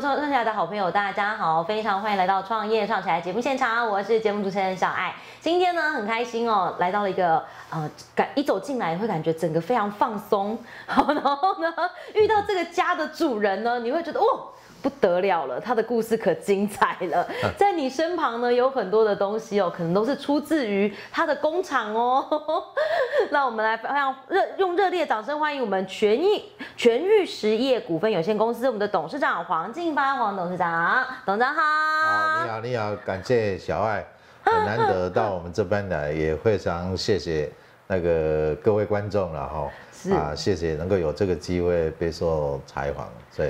创创起来的好朋友，大家好，非常欢迎来到创业创起来节目现场，我是节目主持人小爱。今天呢很开心哦，来到了一个呃感一走进来会感觉整个非常放松，好，然后呢遇到这个家的主人呢，你会觉得哦。不得了了，他的故事可精彩了。在你身旁呢，有很多的东西哦，可能都是出自于他的工厂哦。那我们来非常热用热烈掌声欢迎我们全益全域实业股份有限公司我们的董事长黄进发黄董事长，董事长好。好，你好，你好，感谢小爱，很难得到我们这边来，也非常谢谢那个各位观众了哈。是啊，谢谢能够有这个机会被受采访，所以。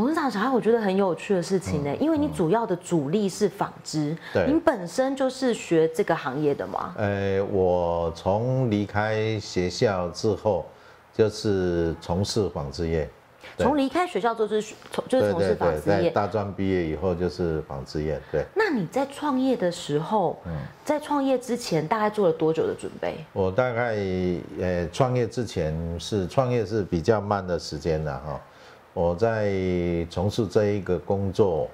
董事长，小孩我觉得很有趣的事情呢，因为你主要的主力是纺织，对，您本身就是学这个行业的嘛？呃，我从离开学校之后，就是从事纺织业。从离开学校就是从就是从事纺织业。大专毕业以后就是纺织业，对。那你在创业的时候，嗯，在创业之前大概做了多久的准备？我大概呃，创业之前是创业是比较慢的时间的哈。我在从事这一个工作，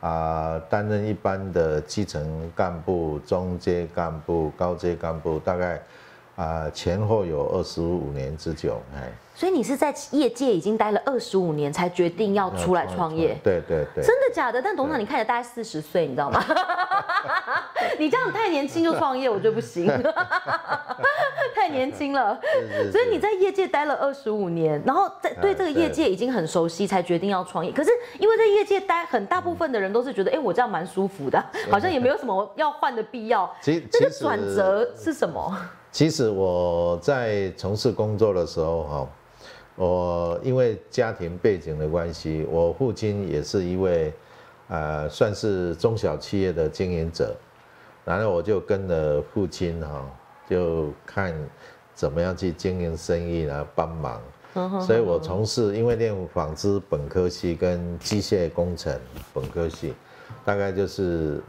啊，担任一般的基层干部、中阶干部、高阶干部，大概啊前后有二十五年之久，哎。所以你是在业界已经待了二十五年，才决定要出来创业。对对对。真的假的？但董事长，你看起来大概四十岁，你知道吗？你这样太年轻就创业，我觉得不行。太年轻了。所以你在业界待了二十五年，然后在对这个业界已经很熟悉，才决定要创业。可是因为在业界待很大部分的人都是觉得，哎，我这样蛮舒服的，好像也没有什么要换的必要。其实这个转折是什么？其实我在从事工作的时候，哈。我因为家庭背景的关系，我父亲也是一位，呃，算是中小企业的经营者，然后我就跟着父亲哈，就看怎么样去经营生意来帮忙。所以我从事因为念纺织本科系跟机械工程本科系，大概就是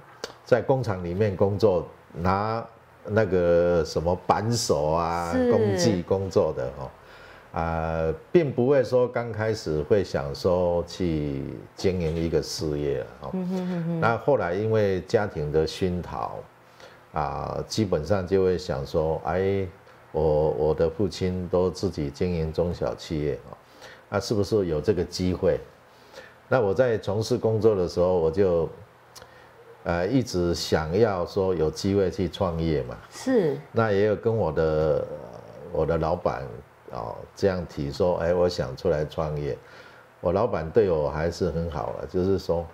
在工厂里面工作，拿那个什么扳手啊、工具工作的哈。啊，并不会说刚开始会想说去经营一个事业哦。那后来因为家庭的熏陶，啊，基本上就会想说，哎，我我的父亲都自己经营中小企业哦，那是不是有这个机会？那我在从事工作的时候，我就，呃，一直想要说有机会去创业嘛。是。那也有跟我的我的老板。哦，这样提说，哎，我想出来创业，我老板对我还是很好了，就是说，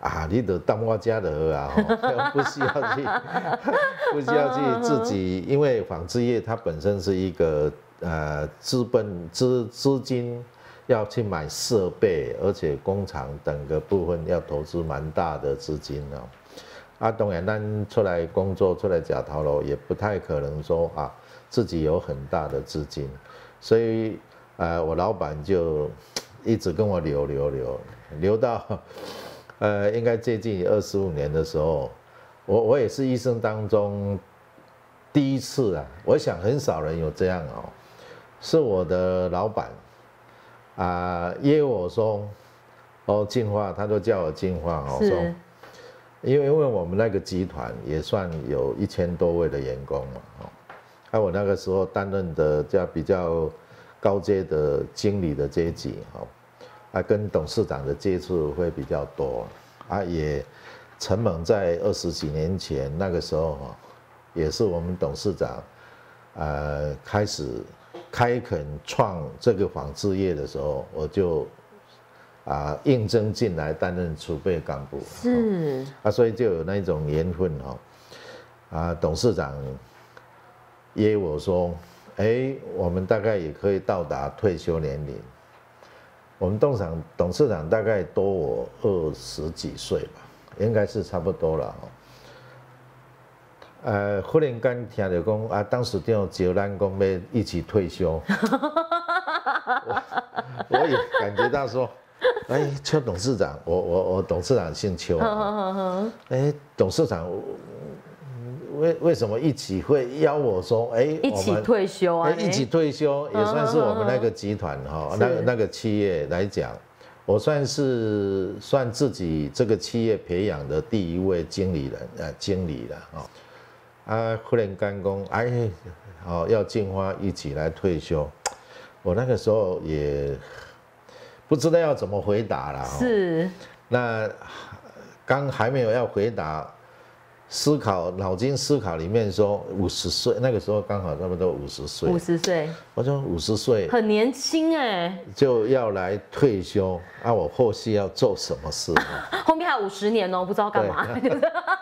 啊，你得当我家的啊，不需要去，不需要去自己，因为纺织业它本身是一个呃资本资资金要去买设备，而且工厂等个部分要投资蛮大的资金哦。啊，当然咱出来工作出来假逃喽，也不太可能说啊自己有很大的资金。所以，呃，我老板就一直跟我留留留，留到，呃，应该接近二十五年的时候，我我也是一生当中第一次啊，我想很少人有这样哦，是我的老板啊约我说，哦进化，他都叫我进化哦，说，因为因为我们那个集团也算有一千多位的员工嘛，哦。那我那个时候担任的叫比较高阶的经理的阶级，哈，啊，跟董事长的接触会比较多，啊，也陈猛在二十几年前那个时候，哈，也是我们董事长，呃，开始开垦创这个纺织业的时候，我就啊应征进来担任储备干部，是，啊，所以就有那种缘分，哈，啊，董事长。约我说：“哎，我们大概也可以到达退休年龄。我们董事长董事长大概多我二十几岁吧，应该是差不多了。呃，忽然间听到讲啊，当时叫招咱讲要一起退休，我我也感觉到说，哎，邱董事长，我我我董事长姓邱，哎，董事长。”为为什么一起会邀我说，哎，一起退休啊？一起退休也算是我们那个集团哈，那个那个企业来讲，我算是算自己这个企业培养的第一位经理人，啊，经理了哦。啊，忽然干工，哎，哦，要进花一起来退休，我那个时候也不知道要怎么回答了。是。那刚还没有要回答。思考脑筋思考里面说五十岁那个时候刚好差不多五十岁，五十岁，我说五十岁很年轻哎，就要来退休啊！我后续要做什么事？后面还有五十年哦，不知道干嘛。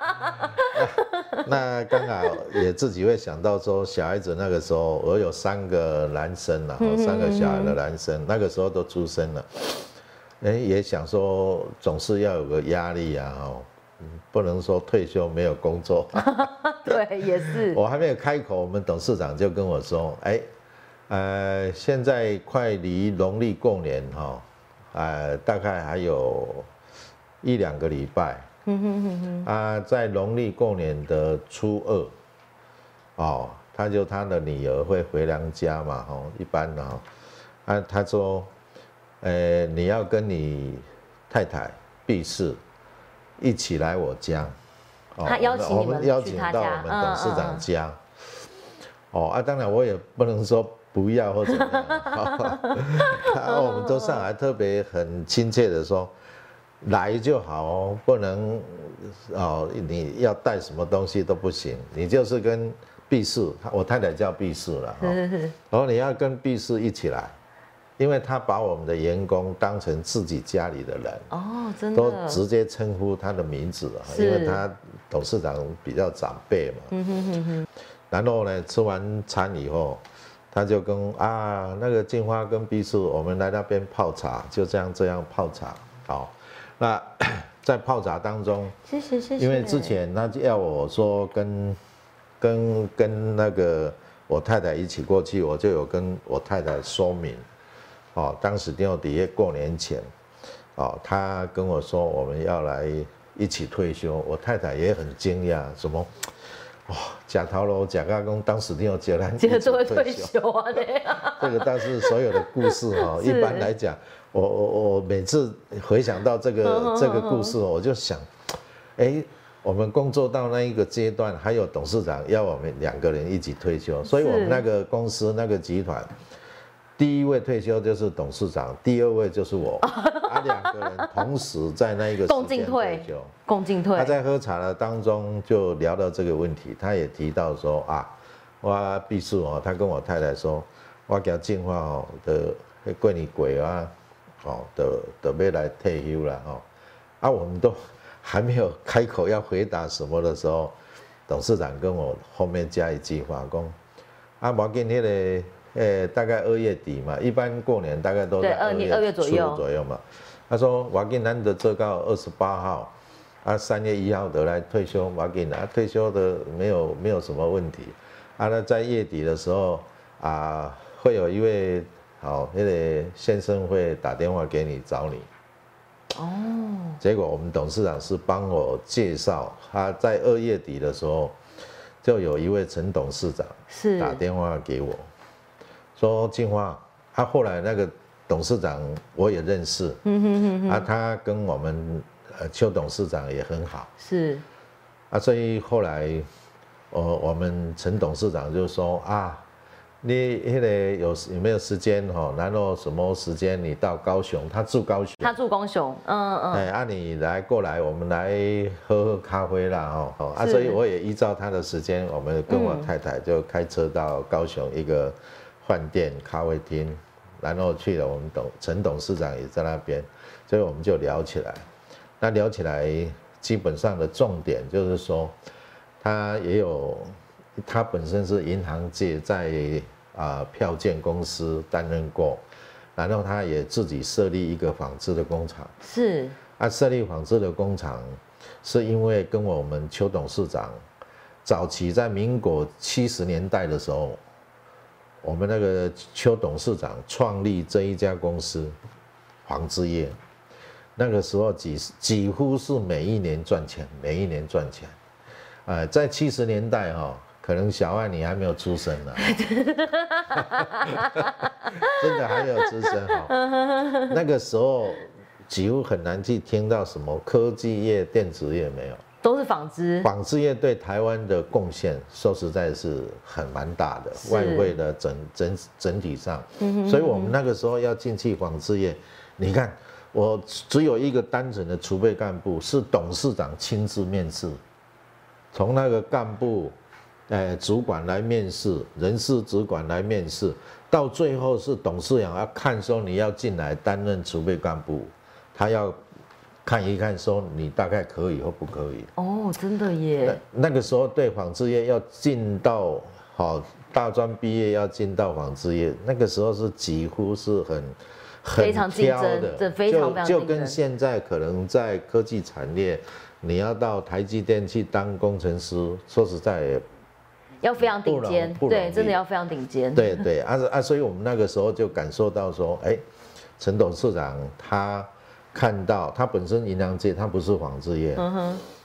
那刚好也自己会想到说，小孩子那个时候我有三个男生了，三个小孩的男生那个时候都出生了，哎，也想说总是要有个压力啊，哦。不能说退休没有工作，对，也是。我还没有开口，我们董事长就跟我说：“哎，呃，现在快离农历过年哈，呃，大概还有一两个礼拜。啊，在农历过年的初二，哦，他就他的女儿会回娘家嘛，哦，一般的哈。啊，他说，呃，你要跟你太太避世。”一起来我家，他邀请我们邀请到我们董事长家。哦啊，当然我也不能说不要或怎么样。啊我们都上来特别很亲切的说，来就好哦，不能哦，你要带什么东西都不行，你就是跟毕氏，我太太叫毕氏了，然后你要跟毕氏一起来。因为他把我们的员工当成自己家里的人哦，真的都直接称呼他的名字啊，因为他董事长比较长辈嘛。嗯哼哼哼。然后呢，吃完餐以后，他就跟啊那个金花跟毕叔，我们来那边泡茶，就这样这样泡茶。好，那 在泡茶当中，谢谢谢谢。因为之前他要我说跟跟跟那个我太太一起过去，我就有跟我太太说明。哦，当时丁底下过年前，哦，他跟我说我们要来一起退休，我太太也很惊讶，什么？哇，贾陶罗、贾家公当时丁奥杰来一起退休啊？这个但是所有的故事 哈，一般来讲，我我我每次回想到这个这个故事，我就想，哎，我们工作到那一个阶段，还有董事长要我们两个人一起退休，所以我们那个公司那个集团。第一位退休就是董事长，第二位就是我，啊，两个人同时在那一个共进退休，共进退。他在喝茶的当中就聊到这个问题，他也提到说啊，我毕叔哦，他跟我太太说，我叫进化哦的桂林鬼啊，哦的的要来退休了哦，啊，我们都还没有开口要回答什么的时候，董事长跟我后面加一句话，讲啊，我今天的。诶，大概二月底嘛，一般过年大概都在二月二月左右左右嘛。他说我给难得这到二十八号，啊三月一号得来退休，我给拿退休的没有没有什么问题。啊，那在月底的时候啊，会有一位好那个先生会打电话给你找你。哦。结果我们董事长是帮我介绍，他在二月底的时候就有一位陈董事长是打电话给我。说金花，他后来那个董事长我也认识，嗯哼哼哼，啊，他跟我们呃邱董事长也很好，是，啊，所以后来，我我们陈董事长就说啊，你那个有有没有时间哈？然后什么时间你到高雄？他住高雄，他住高雄，嗯嗯，哎，啊，你来过来，我们来喝喝咖啡啦，哦，啊，所以我也依照他的时间，我们跟我太太就开车到高雄一个。饭店、咖啡厅，然后去了，我们董陈董事长也在那边，所以我们就聊起来。那聊起来，基本上的重点就是说，他也有，他本身是银行界在啊票件公司担任过，然后他也自己设立一个纺织的工厂。是。啊，设立纺织的工厂，是因为跟我们邱董事长早期在民国七十年代的时候。我们那个邱董事长创立这一家公司，纺织业，那个时候几几乎是每一年赚钱，每一年赚钱，哎，在七十年代哈，可能小爱你还没有出生呢，真的还没有出生哈，那个时候几乎很难去听到什么科技业、电子业没有。都是纺织，纺织业对台湾的贡献，说实在是很蛮大的，外汇的整整整体上，所以我们那个时候要进去纺织业，你看我只有一个单纯的储备干部，是董事长亲自面试，从那个干部，哎主管来面试，人事主管来面试，到最后是董事长要看说你要进来担任储备干部，他要。看一看，说你大概可以或不可以哦，真的耶。那个时候对纺织业要进到好大专毕业要进到纺织业，那个时候是几乎是很很挑的，这非常就就跟现在可能在科技产业，你要到台积电去当工程师，说实在要非常顶尖，对，真的要非常顶尖。对对啊啊，所以我们那个时候就感受到说，哎，陈董事长他。看到他本身银行界，他不是纺织业，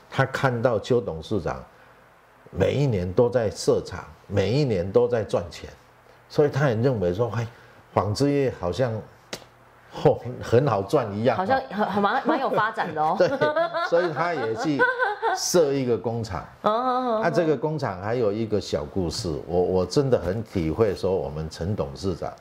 他看到邱董事长每一年都在设厂，每一年都在赚钱，所以他也认为说，哎，纺织业好像哦很好赚一样，好像很很蛮蛮有发展的哦。对，所以他也去设一个工厂。哦，他这个工厂还有一个小故事，我我真的很体会说，我们陈董事长。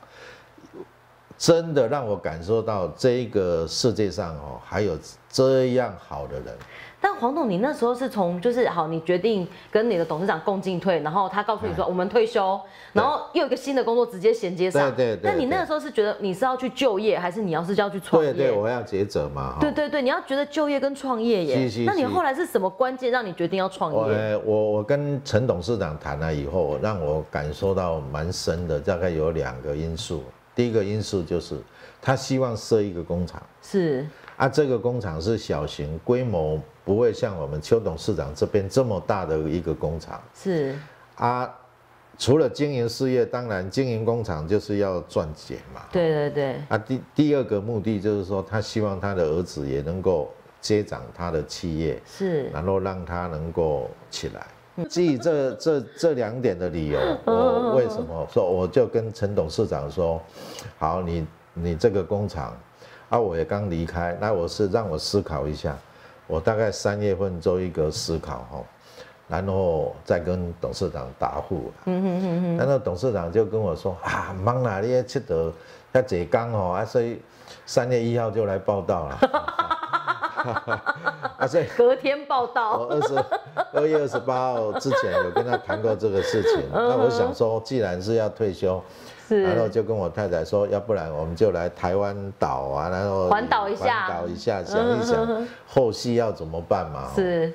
真的让我感受到这个世界上哦，还有这样好的人。但黄董，你那时候是从就是好，你决定跟你的董事长共进退，然后他告诉你说我们退休，然后又有一个新的工作直接衔接上。对对对。那你那个时候是觉得你是要去就业，还是你要是要去创业？对对，我要抉择嘛。对对对，你要觉得就业跟创业耶。那你后来是什么关键让你决定要创业？我我我跟陈董事长谈了以后，让我感受到蛮深的，大概有两个因素。第一个因素就是，他希望设一个工厂，是。啊，这个工厂是小型，规模不会像我们邱董事长这边这么大的一个工厂，是。啊，除了经营事业，当然经营工厂就是要赚钱嘛，对对对，啊，第第二个目的就是说，他希望他的儿子也能够接掌他的企业，是，然后让他能够起来。基于这这这两点的理由，我为什么说我就跟陈董事长说，好，你你这个工厂，啊，我也刚离开，那我是让我思考一下，我大概三月份做一个思考哈，然后再跟董事长答复。嗯哼哼哼。然后董事长就跟我说啊，忙哪里七得要解刚哦，啊，所以三月一号就来报道了。啊，所以 隔天报道。我二十二月二十八号之前有跟他谈过这个事情。那我想说，既然是要退休，然后就跟我太太说，要不然我们就来台湾岛啊，然后环岛一下，环岛一下，想一想后续要怎么办嘛。是。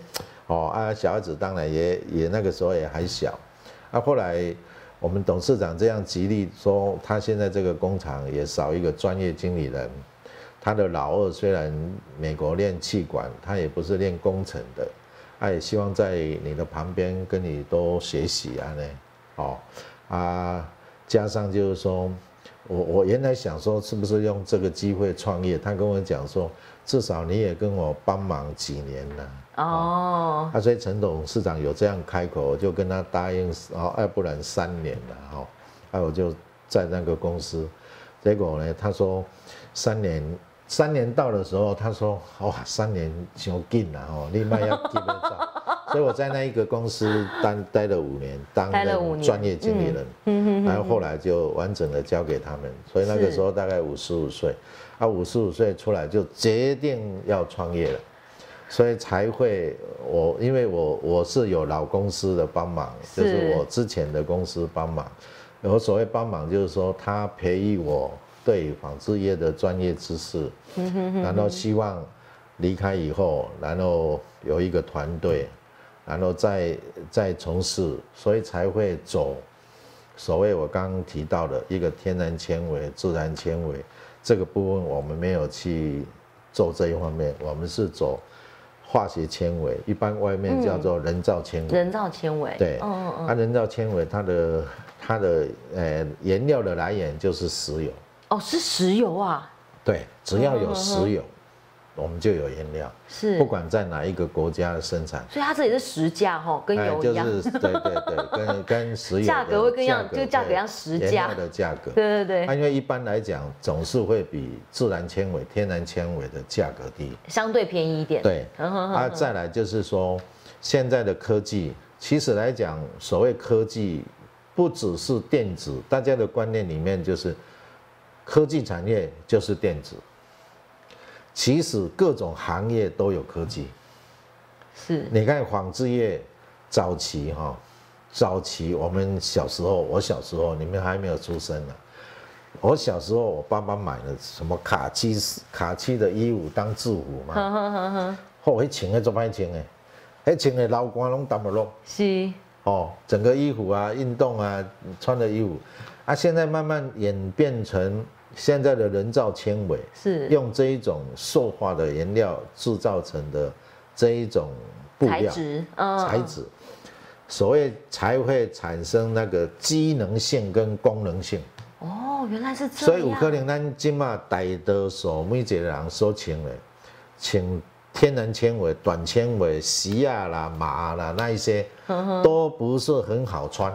哦啊，小孩子当然也也那个时候也还小。啊，后来我们董事长这样极力说，他现在这个工厂也少一个专业经理人。他的老二虽然美国练气管，他也不是练工程的，他也希望在你的旁边跟你多学习啊呢，哦，啊，加上就是说，我我原来想说是不是用这个机会创业，他跟我讲说，至少你也跟我帮忙几年了，哦，啊，所以陈董事长有这样开口，我就跟他答应，哦，要不然三年了，哈，那我就在那个公司，结果呢，他说三年。三年到的时候，他说：“哇，三年就紧了哦，另外要记得账。”所以我在那一个公司待待了五年，当专业经理人，然后后来就完整的交给他们。所以那个时候大概五十五岁，啊，五十五岁出来就决定要创业了，所以才会我因为我我是有老公司的帮忙，就是我之前的公司帮忙。我所谓帮忙，就是说他培育我。对纺织业的专业知识，然后希望离开以后，然后有一个团队，然后再再从事，所以才会走所谓我刚刚提到的一个天然纤维、自然纤维这个部分，我们没有去做这一方面，我们是走化学纤维，一般外面叫做人造纤维。人造纤维。对，嗯嗯嗯。它人造纤维，它的它的呃原料的来源就是石油。哦，是石油啊！对，只要有石油，我们就有原料，是。不，管在哪一个国家的生产，所以它这里是实价哈，跟哎，油一样，就是对对对，跟 跟石油的价格会跟一样就价格一样对实价。原料的价格。对对对，啊因为一般来讲，总是会比自然纤维、天然纤维的价格低。相对便宜一点，对，啊，再来就是说，现在的科技，其实来讲，所谓科技，不只是电子，大家的观念里面就是，科技产业就是电子。其实各种行业都有科技。是，你看纺织业早期哈、早期我们小时候，我小时候你们还没有出生呢。我小时候，我爸爸买了什么卡其卡其的衣服当制服嘛，哼哼哼哼，后迄穿的做歹穿的，迄穿的老官拢澹不落是，哦，整个衣服啊、运动啊穿的衣服，啊，现在慢慢演变成现在的人造纤维，是，用这一种塑化的原料制造成的这一种布料材质，嗯，材质，所谓才会产生那个机能性跟功能性。哦，原来是这样，所以有可能咱今嘛大多数每一个人所穿的，穿天然纤维、短纤维、席啊啦、麻啦那一些，都不是很好穿，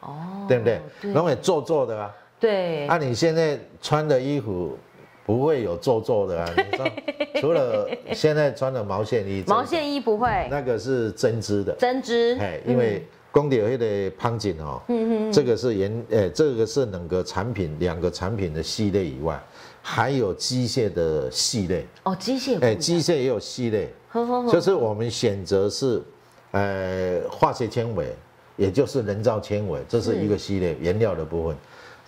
哦，对不对？对拢会皱皱的啊。对，啊，你现在穿的衣服不会有皱皱的啊？你知道，除了现在穿的毛线衣，毛线衣不会，那个是针织的，针织，哎，因为工地有迄个胖紧哦，嗯嗯这个是原，呃，这个是两个产品，两个产品的系列以外，还有机械的系列，哦，机械不哎，机械也有系列，呵呵呵，就是我们选择是，呃，化学纤维，也就是人造纤维，这是一个系列原料的部分。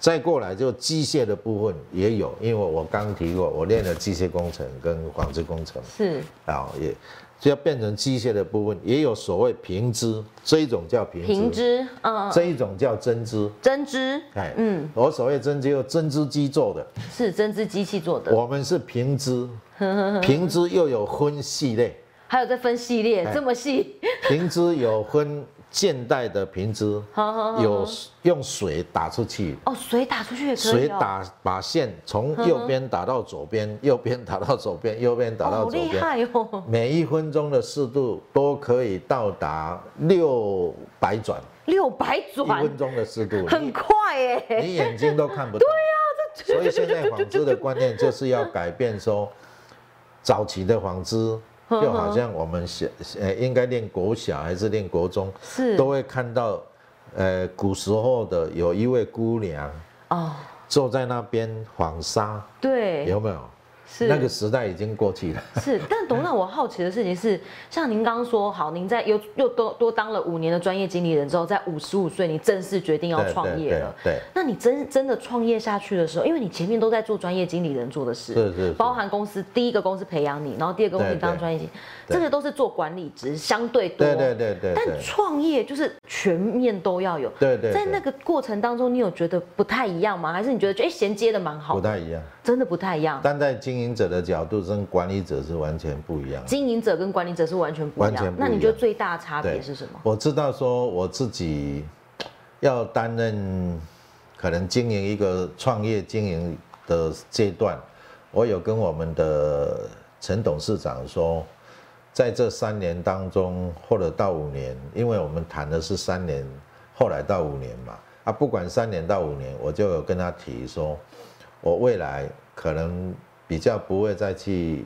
再过来就机械的部分也有，因为我刚提过，我练了机械工程跟纺织工程。是，啊，也就要变成机械的部分，也有所谓平织，这一种叫平织，平织，嗯，这一种叫针织。针织，哎，嗯，我所谓针织，用针织机做的，是针织机器做的，我们是平织，平织又有分系列，还有在分系列哎。这么细，平织有分现代的平织，好好好有用水打出去，哦，水打出去也可以、哦，水打把线从右边打到左边，右边打到左边，右边打到左边，害哦，每一分钟的速度都可以到达六百转，六百转？一转，分钟的速度，很快耶，你眼睛都看不到。对呀、所以现在 纺织的观念就是要改变，说早期的纺织 就好像我们小呃应该练国小还是练国中，是。都会看到，呃古时候的有一位姑娘哦，坐在那边纺纱，对，有没有？是那个时代已经过去了。是，但董事长，我好奇的事情是，像您刚刚说，好，您在又又多多当了五年的专业经理人之后，在五十五岁，你正式决定要对创对对业了。对，那你真真的创业下去的时候，因为你前面都在做专业经理人做的事，是是是包含公司第一个公司培养你，然后第二个公司对对当专业经理，对这个都是做管理职，相对多。对对对对但创业就是全面都要有。对对对在那个过程当中，你有觉得不太一样吗？还是你觉得哎衔接的蛮好的？不太一样。真的不太一样。但在经营者的角度跟管理者是完全不一样的。经营者跟管理者是完全不一样。完全不一样那你觉得最大的差别是什么？我知道说我自己要担任可能经营一个创业经营的阶段，我有跟我们的陈董事长说，在这三年当中，或者到五年，因为我们谈的是三年，后来到五年嘛，啊，不管三年到五年，我就有跟他提说，我未来可能比较不会再去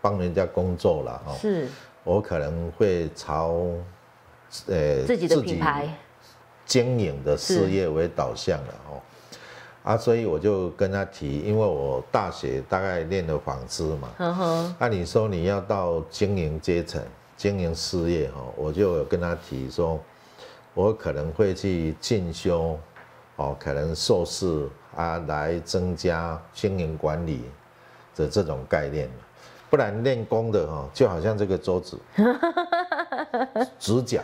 帮人家工作了哈。是我可能会朝呃自己的品牌，经营的事业为导向了哦。啊，所以我就跟他提，因为我大学大概练了纺织嘛，呵呵，那、你说你要到经营阶层、经营事业哈，我就有跟他提说，我可能会去进修，哦，可能硕士啊，来增加经营管理的这种概念不然练功的哈，就好像这个桌子，直角，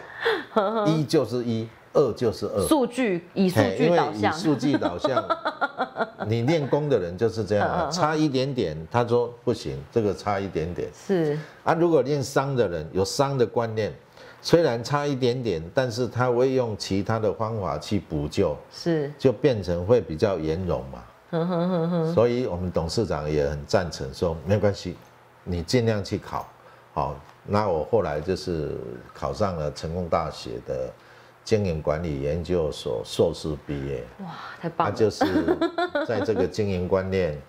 一就是一，二就是二，数据以数嘿因为以据导向，数据导向，你练功的人就是这样啊，差一点点，他说不行，这个差一点点是啊。如果练商的人有商的观念，虽然差一点点，但是他会用其他的方法去补救，是，就变成会比较圆融嘛。呵呵呵呵，所以我们董事长也很赞成说，没关系，你尽量去考，好，那我后来就是考上了成功大学的经营管理研究所硕士毕业，哇，太棒了！那就是在这个经营观念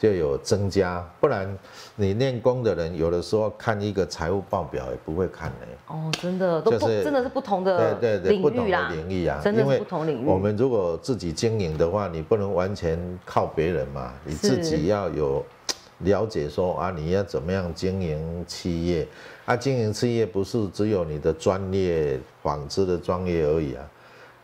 就有增加，不然你练功的人有的时候看一个财务报表也不会看呢。哦，真的都不就是真的是不同的对对对，不同的领域啊，真的是因为不同领域。我们如果自己经营的话，你不能完全靠别人嘛，你自己要有了解说啊，你要怎么样经营企业啊？经营企业不是只有你的专业纺织的专业而已啊，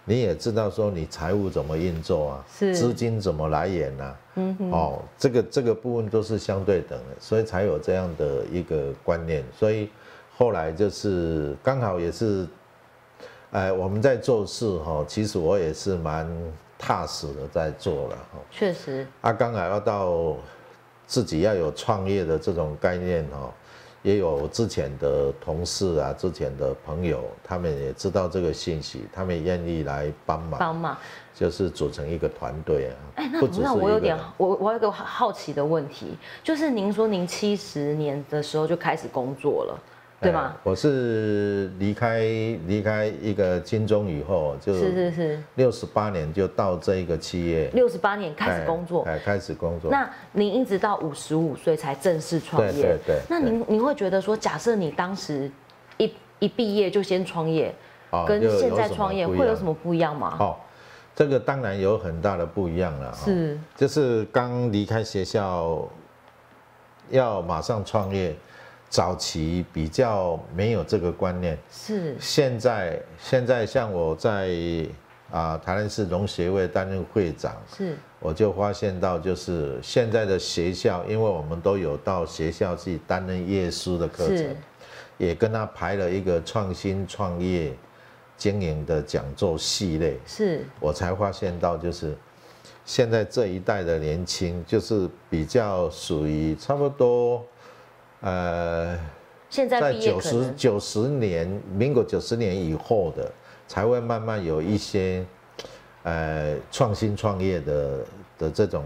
你也知道说你财务怎么运作啊，是。资金怎么来源啊，嗯，哦，这个这个部分都是相对等的，所以才有这样的一个观念。所以后来就是刚好也是，呃，我们在做事哈、其实我也是蛮踏实的在做了哈、确实。啊，刚好要到自己要有创业的这种概念哈、也有之前的同事啊，之前的朋友，他们也知道这个信息，他们也愿意来帮忙，帮忙。就是组成一个团队啊。哎，那那我有点我我有一个好奇的问题，就是您说您七十年的时候就开始工作了，对吗哎？我是离开离开一个金钟以后，就是是是，六十八年就到这一个企业六十八年开始工作，哎，哎开始工作。那您一直到五十五岁才正式创业，对对对那您您会觉得说，假设你当时一一毕业就先创业，哦跟现在创业会有什么不一样吗？哦，这个当然有很大的不一样了。哦是就是刚离开学校，要马上创业，早期比较没有这个观念。是。现在现在像我在啊台南市农协会担任会长，是。我就发现到，就是现在的学校，因为我们都有到学校去担任夜师的课程是，也跟他排了一个创新创业经营的讲座系列，是。我才发现到，就是现在这一代的年轻，就是比较属于差不多，呃，现在九十九十年，民国九十年以后的，才会慢慢有一些，呃，创新创业的的这种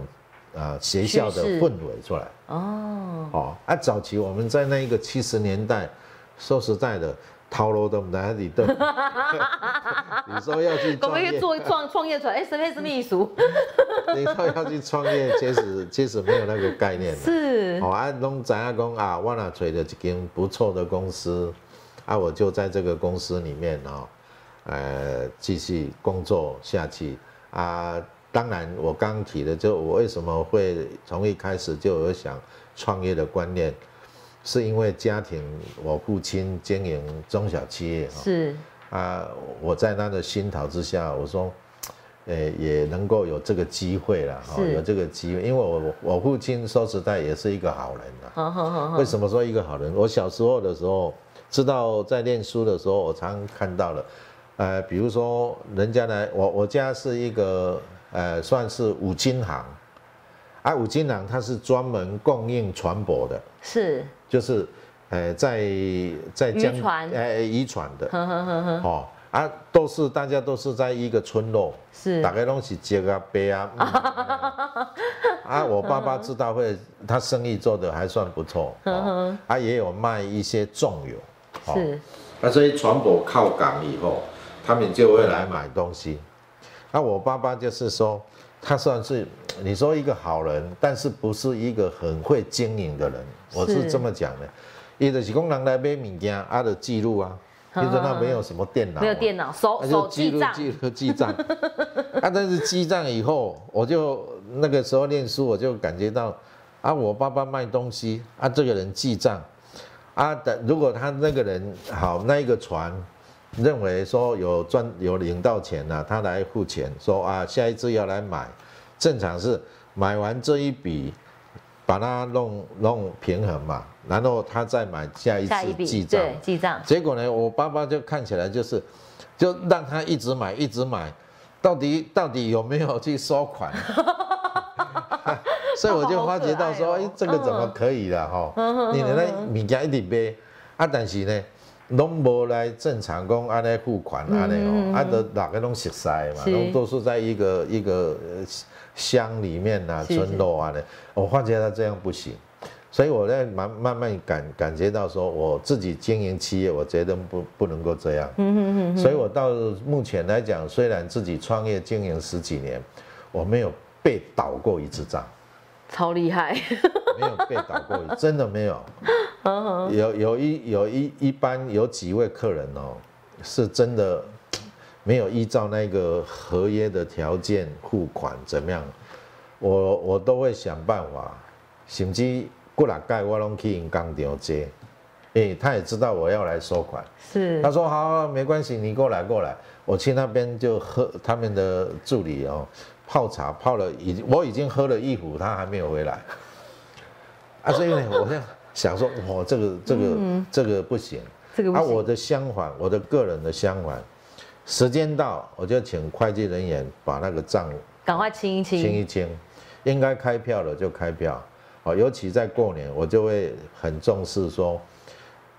啊、学校的氛围出来。哦，哦，啊，早期我们在那一个七十年代，说实在的，套路都哪里都，你说要去我们创业，做创创业出来，哎，什么是秘书？你说要去创业，其实其实没有那个概念的。是哦，啊，拢知影讲啊，我那找了一间不错的公司，啊，我就在这个公司里面哦，呃，继续工作下去啊。当然，我刚提的，就我为什么会从一开始就有想创业的观念，是因为家庭，我父亲经营中小企业哈、是。啊，我在他的熏陶之下，我说，呃，也能够有这个机会了，哈、是。有这个机会，因为我我父亲说实在也是一个好人啊。好好好好。为什么说一个好人？我小时候的时候，知道在念书的时候，我常看到了，呃，比如说人家来，我我家是一个呃，算是五金行，啊，五金行它是专门供应船舶的，是就是，呃，在在江呃渔船的，呵呵呵呵。哦啊，都是大家都是在一个村落，是。大概都是接啊背啊。嗯。啊，我爸爸知道会，他生意做的还算不错，哦、啊也有卖一些重油，哦是。那所以船舶靠港以后，他们就会来买东西。那、我爸爸就是说，他算是你说一个好人，但是不是一个很会经营的人，我是是这么讲的。伊就是讲人来买物件，啊的记录啊，因为那没有什么电脑嘛，没有电脑，手手记账，记录记录记账。啊，但是记账以后，我就那个时候念书，我就感觉到，啊，我爸爸卖东西，啊，这个人记账，啊，等如果他那个人好，那一个船认为说有赚有领到钱了、他来付钱，说啊，下一次要来买，正常是买完这一笔，把它弄弄平衡嘛，然后他再买下一次记账。对记账，结果呢，我爸爸就看起来就是，就让他一直买，一直买，到底到底有没有去收款？所以我就发觉到说，哎、这个怎么可以了哈？你的那物件一直买，啊，但是呢，拢无来正常讲安尼付款安尼哦，啊，都大家拢熟悉嘛，是拢都是在一个一个呃乡里面呐、是村落啊的，我发觉他这样不行。所以我在慢慢慢感感觉到说，我自己经营企业，我觉得不不能够这样。嗯嗯嗯。所以我到目前来讲，虽然自己创业经营十几年，我没有被倒过一次账。超厉害。没有被打过，真的没有。有有一有一一般有几位客人哦，是真的没有依照那个合约的条件付款怎么样，我我都会想办法，甚至过来盖我拢去银行调接，哎，他也知道我要来收款，是，他说好，没关系，你过来过来，我去那边就和他们的助理哦，泡茶泡了已我已经喝了一壶，他还没有回来，啊，所以呢，我在想说，我，这个这个这个不行，这个啊，我的相反，我的个人的相反，时间到我就请会计人员把那个账赶快清一清，清一清，应该开票了就开票。哦，尤其在过年，我就会很重视说，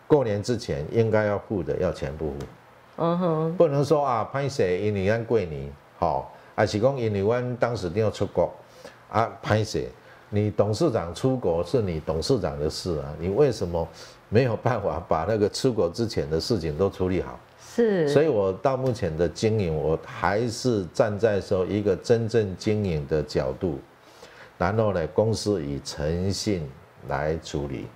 过年之前应该要付的要全部付。嗯哼，不能说啊，拍摄因为咱过年，好，还是讲因为阮当时要出国，啊，拍摄，你董事长出国是你董事长的事啊，你为什么没有办法把那个出国之前的事情都处理好？是，所以我到目前的经营，我还是站在说一个真正经营的角度。然后呢，公司以诚信来处理，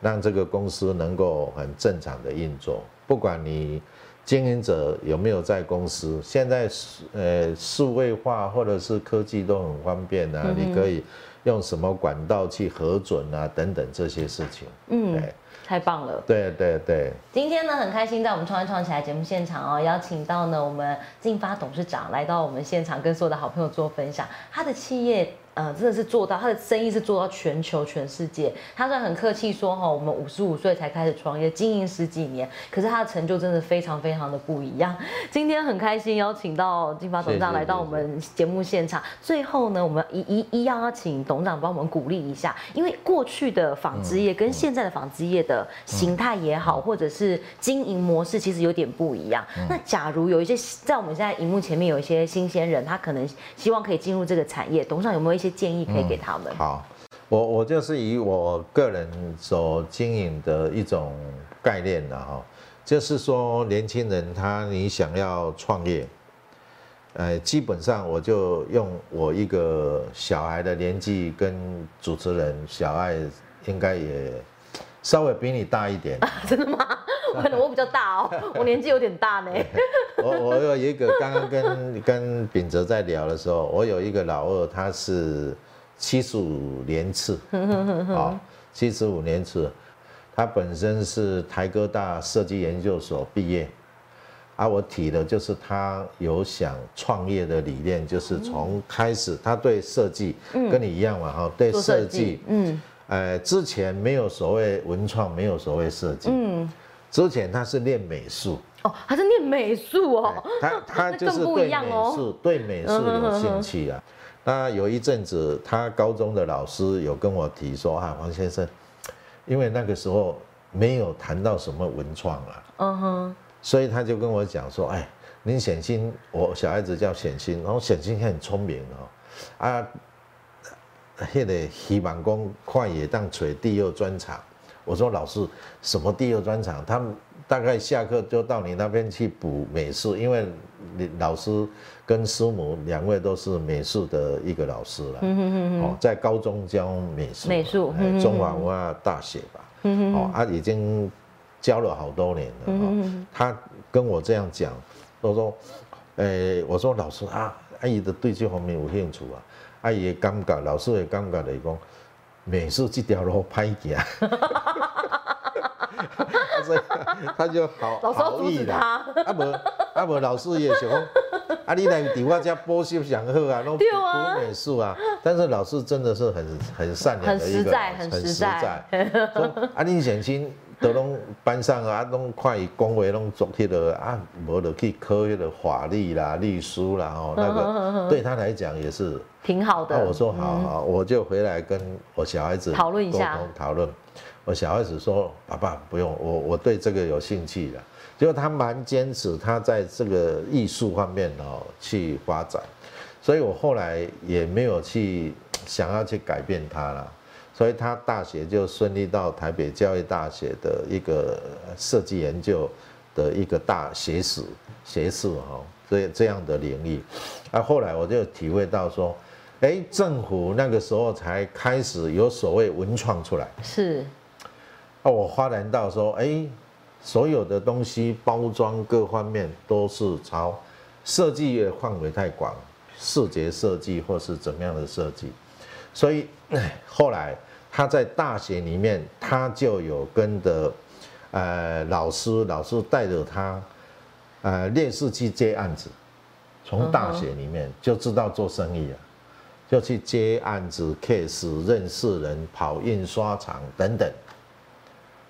让这个公司能够很正常的运作。不管你经营者有没有在公司，现在呃数位化或者是科技都很方便啊，你可以用什么管道去核准啊等等这些事情。嗯。太棒了！对对对，今天呢很开心在我们创业创起来节目现场哦，邀请到呢我们进发董事长来到我们现场，跟所有的好朋友做分享。他的企业呃真的是做到，他的生意是做到全球全世界。他虽然很客气说哈，我们五十五岁才开始创业，经营十几年，可是他的成就真的非常非常的不一样。今天很开心邀请到金发董事长来到我们节目现场。最后呢，我们一一一样要请董事长帮我们鼓励一下，因为过去的纺织业跟现在的纺织业的。形态也好，或者是经营模式，其实有点不一样。那假如有一些在我们现在荧幕前面有一些新鲜人，他可能希望可以进入这个产业，董事长有没有一些建议可以给他们？好，我我就是以我个人所经营的一种概念的哈，就是说年轻人他你想要创业，呃，基本上我就用我一个小孩的年纪跟主持人小爱应该也。稍微比你大一点，真的吗？可能我比较大哦，我年纪有点大呢。我我有一个刚刚跟跟秉哲在聊的时候，我有一个老二，他是七十五年次，好，七十五年次，他本身是台科大设计研究所毕业，啊，我提的就是他有想创业的理念，就是从开始他对设计跟你一样嘛，哈，对设计，嗯。呃，之前没有所谓文创，没有所谓设计。嗯，之前他是练美术。哦，他是练美术哦。他 他就是对美术，对美术有兴趣啊。那有一阵子，他高中的老师有跟我提说啊，王先生，因为那个时候没有谈到什么文创啊。嗯哼。所以他就跟我讲说，哎，您显心，我小孩子叫显心，然后显心很聪明哦，啊。迄个希望讲快也当锤第二专场，我说老师什么第二专场？他们大概下课就到你那边去补美术，因为你老师跟师母两位都是美术的一个老师了。嗯嗯嗯哦，在高中教美术。美术。中华文化大学吧。嗯哦，他已经教了好多年了。嗯他跟我这样讲，我说，诶，我说老师啊，阿姨的对这方面有兴趣啊。阿姨的感觉，老师的感觉来讲，美术这条路歹行，所以他就好好意啦。啊无啊无，老师也想讲，啊你来伫我家补习上好啊，拢补美术啊。但是老师真的是很很善良的一个，很实在。说啊，你想先。都拢班上啊，拢看伊讲话拢做迄个啊，无就去考迄个法律啦、律师啦，哦，那个对他来讲也是挺好的。那我说好好，我就回来跟我小孩子讨论一下，讨论。我小孩子说：“爸爸不用，我我对这个有兴趣的。”结果他蛮坚持，他在这个艺术方面哦去发展，所以我后来也没有去想要去改变他了。所以他大学就顺利到台北教育大学的一个设计研究的一个大学士学士哈，这这样的领域。啊，后来我就体会到说，哎，政府那个时候才开始有所谓文创出来。是。啊，我发展到说，哎，所有的东西包装各方面都是朝设计的范围太广，视觉设计或是怎么样的设计，所以后来。他在大学里面，他就有跟的，呃，老师，老师带着他，呃，烈士去接案子，从大学里面就知道做生意啊，就去接案子、case、认识人、跑印刷厂等等，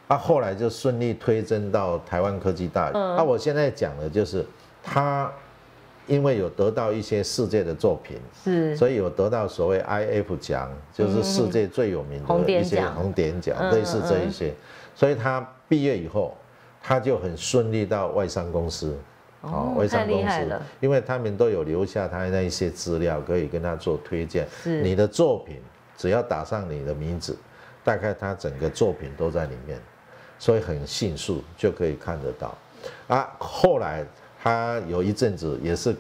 啊，后来就顺利推甄到台湾科技大学。那我现在讲的就是他。因为有得到一些世界的作品，是，所以有得到所谓 I F 奖，就是世界最有名的一些红点奖，类似这一些。所以他毕业以后，他就很顺利到外商公司，哦，外商公司，因为他们都有留下他那一些资料，可以跟他做推荐。是，你的作品只要打上你的名字，大概他整个作品都在里面，所以很迅速就可以看得到。啊，后来。他有一阵子也是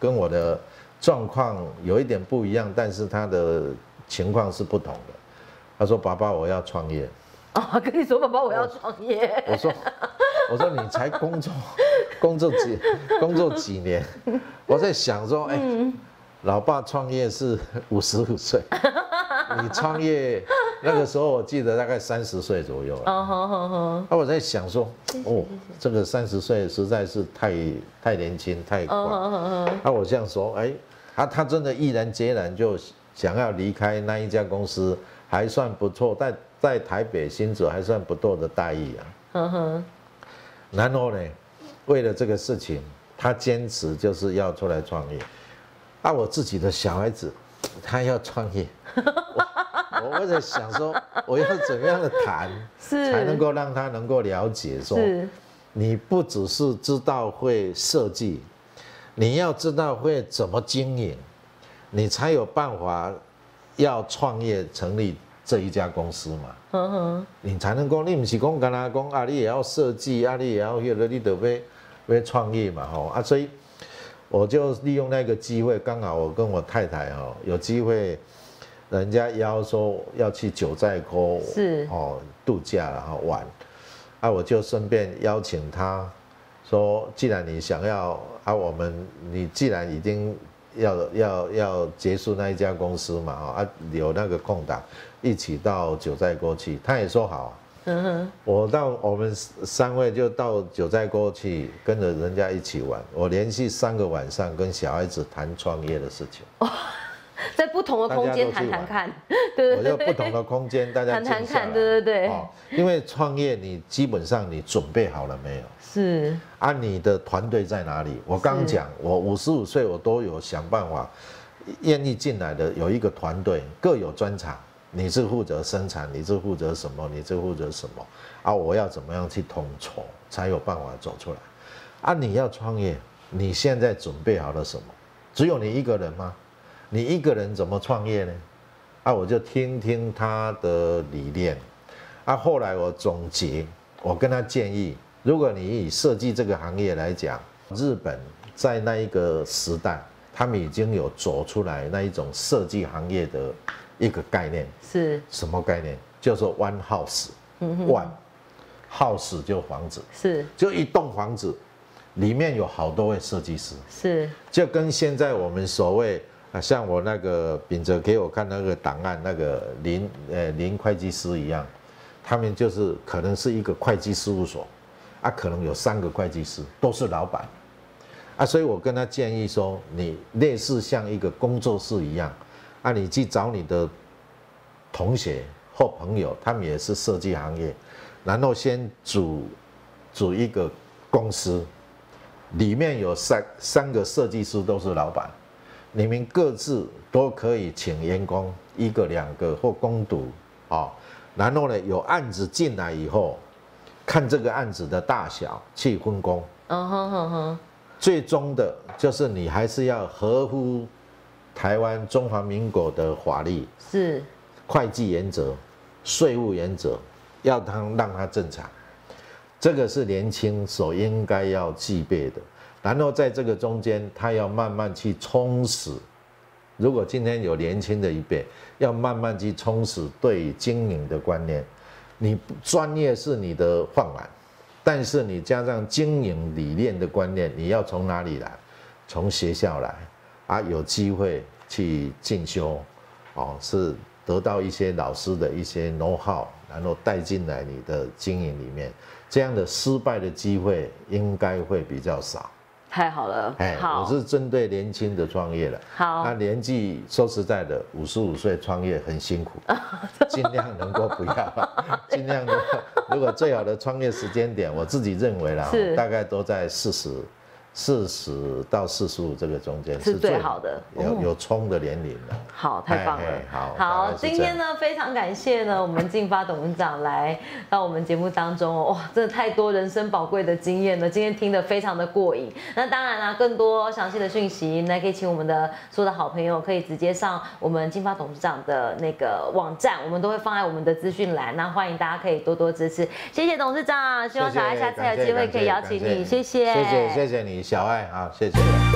跟我的状况有一点不一样，但是他的情况是不同的。他说：“爸爸，我要创业。” 哦，跟你说，爸爸，我要创业。我说：“我说你才工作工作几工作几年？” 我在想说：“哎，老爸创业是五十五岁，你创业。”那个时候我记得大概三十岁左右了。哦，好好好。那我在想说，哦，这个三十岁实在是太太年轻，太快。那我这样说，哎，他他真的毅然决然就想要离开那一家公司，还算不错，在在台北薪资还算不错的待遇啊。嗯哼。然后呢，为了这个事情，他坚持就是要出来创业。啊，我自己的小孩子，他要创业。我在想说，我要怎么样的谈，才能够让他能够了解说，你不只是知道会设计，你要知道会怎么经营，你才有办法要创业成立这一家公司嘛。嗯哼，你才能够，你不是讲跟他讲啊，你也要设计啊，你也要有了你得要要创业嘛，吼啊，所以我就利用那个机会，刚好我跟我太太哦有机会。人家邀说要去九寨沟是。哦度假然后玩，啊我就顺便邀请他，说既然你想要啊我们你既然已经要要要结束那一家公司嘛啊有那个空档一起到九寨沟去，他也说好，嗯哼，我到我们三位就到九寨沟去跟着人家一起玩，我连续三个晚上跟小孩子谈创业的事情。在不同的空间谈谈看，对对 对，我就不同的空间，大家 谈谈看，对对对。哦，因为创业，你基本上你准备好了没有？是。啊，你的团队在哪里？我刚讲，我五十五岁，我都有想办法，愿意进来的有一个团队，各有专长。你是负责生产，你是负责什么？你是负责什么？啊，我要怎么样去统筹，才有办法走出来？啊，你要创业，你现在准备好了什么？只有你一个人吗？你一个人怎么创业呢？啊，我就听听他的理念。啊，后来我总结，我跟他建议，如果你以设计这个行业来讲，日本在那一个时代，他们已经有走出来那一种设计行业的一个概念。是什么概念？叫做 one house，one house 就房子，是就一栋房子，里面有好多位设计师，是就跟现在我们所谓啊。像我那个秉哲给我看那个档案，那个林呃林会计师一样，他们就是可能是一个会计事务所，啊，可能有三个会计师都是老板，啊，所以我跟他建议说，你类似像一个工作室一样，啊，你去找你的同学或朋友，他们也是设计行业，然后先组组一个公司，里面有三三个设计师都是老板。你们各自都可以请员工一个、两个或攻读啊，然后呢，有案子进来以后，看这个案子的大小去分工。嗯哼哼哼。最终的就是你还是要合乎台湾中华民国的法律。是。会计原则、税务原则，要他让他正常，这个是年轻所应该要具备的。然后在这个中间，他要慢慢去充实。如果今天有年轻的一辈，要慢慢去充实对经营的观念。你专业是你的饭碗，但是你加上经营理念的观念，你要从哪里来？从学校来啊，有机会去进修，哦，是得到一些老师的一些 know how，然后带进来你的经营里面，这样的失败的机会应该会比较少。太好了，哎，我是针对年轻的创业了。好，那年纪说实在的，五十五岁创业很辛苦，尽量能够不要，尽量的，如果最好的创业时间点，我自己认为啦，大概都在四十。四十到四十五这个中间是最好的，有有冲的年龄了。好，太棒了。好，好，今天呢非常感谢呢我们进发董事长来到我们节目当中哦，哇，真的太多人生宝贵的经验了，今天听得非常的过瘾。那当然啦，更多详细的讯息，那可以请我们的所有的好朋友可以直接上我们进发董事长的那个网站，我们都会放在我们的资讯栏。那欢迎大家可以多多支持，谢谢董事长，希望小爱下次有机会可以邀请你，谢谢，谢谢，谢谢你。小爱好，谢谢。